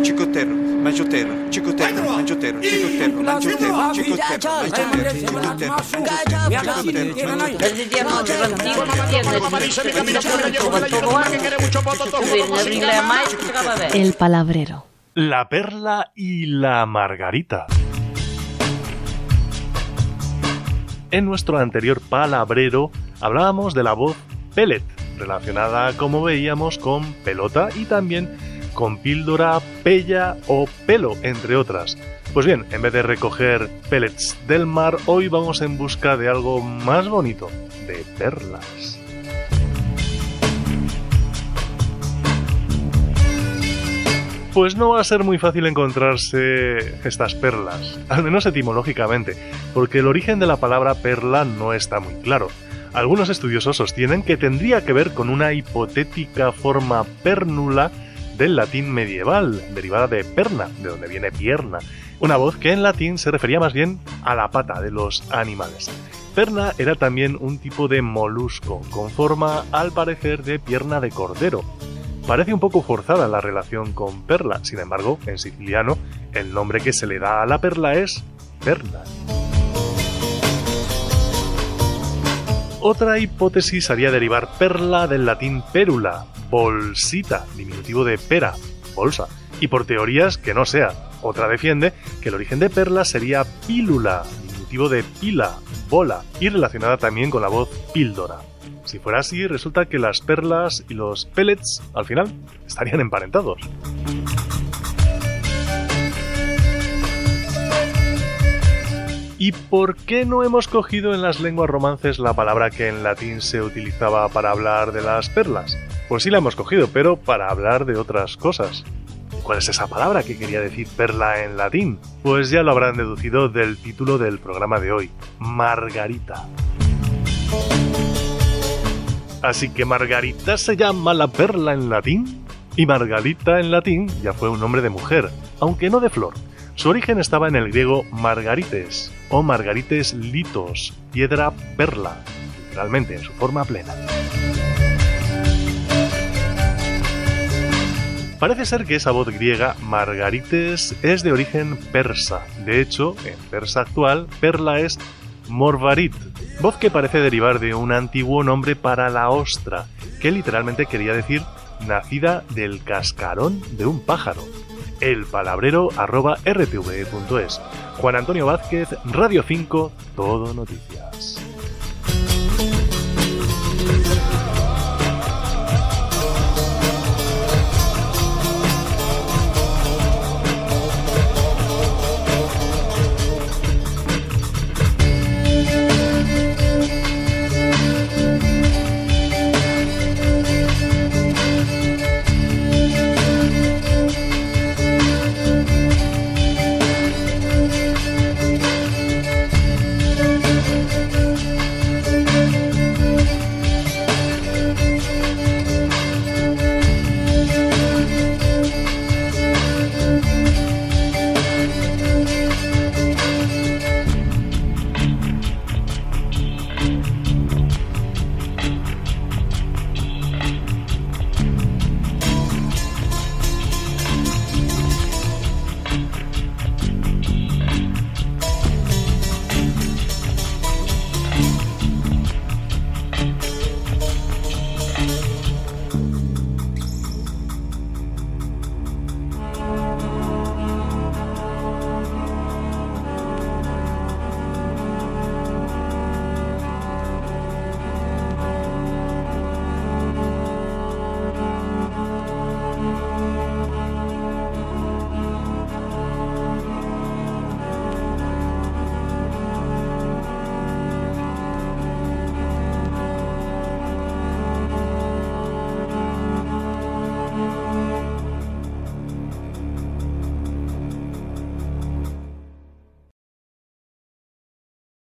Chicotero, mangiotero, chicotero, mangiotero, chicotero, mangiotero, chicotero, mangiotero, El palabrero. La perla y la margarita. En nuestro anterior palabrero hablábamos de la voz pellet, relacionada como veíamos con pelota y también con píldora, pella o pelo, entre otras. Pues bien, en vez de recoger pellets del mar, hoy vamos en busca de algo más bonito, de perlas. Pues no va a ser muy fácil encontrarse estas perlas, al menos etimológicamente, porque el origen de la palabra perla no está muy claro. Algunos estudiosos sostienen que tendría que ver con una hipotética forma pernula del latín medieval, derivada de perna, de donde viene pierna, una voz que en latín se refería más bien a la pata de los animales. Perna era también un tipo de molusco, con forma al parecer de pierna de cordero. Parece un poco forzada la relación con perla, sin embargo, en siciliano, el nombre que se le da a la perla es perna. Otra hipótesis haría derivar perla del latín perula, bolsita, diminutivo de pera, bolsa, y por teorías que no sea. Otra defiende que el origen de perla sería pílula, diminutivo de pila, bola, y relacionada también con la voz píldora. Si fuera así, resulta que las perlas y los pellets, al final, estarían emparentados. ¿Y por qué no hemos cogido en las lenguas romances la palabra que en latín se utilizaba para hablar de las perlas? Pues sí la hemos cogido, pero para hablar de otras cosas. ¿Cuál es esa palabra que quería decir perla en latín? Pues ya lo habrán deducido del título del programa de hoy, Margarita. Así que Margarita se llama la perla en latín. Y Margarita en latín ya fue un nombre de mujer, aunque no de flor. Su origen estaba en el griego margarites o margarites litos, piedra perla, literalmente en su forma plena. Parece ser que esa voz griega margarites es de origen persa. De hecho, en persa actual, perla es morvarit, voz que parece derivar de un antiguo nombre para la ostra, que literalmente quería decir nacida del cascarón de un pájaro. El palabrero arroba rtv.es. Juan Antonio Vázquez, Radio 5, Todo Noticias.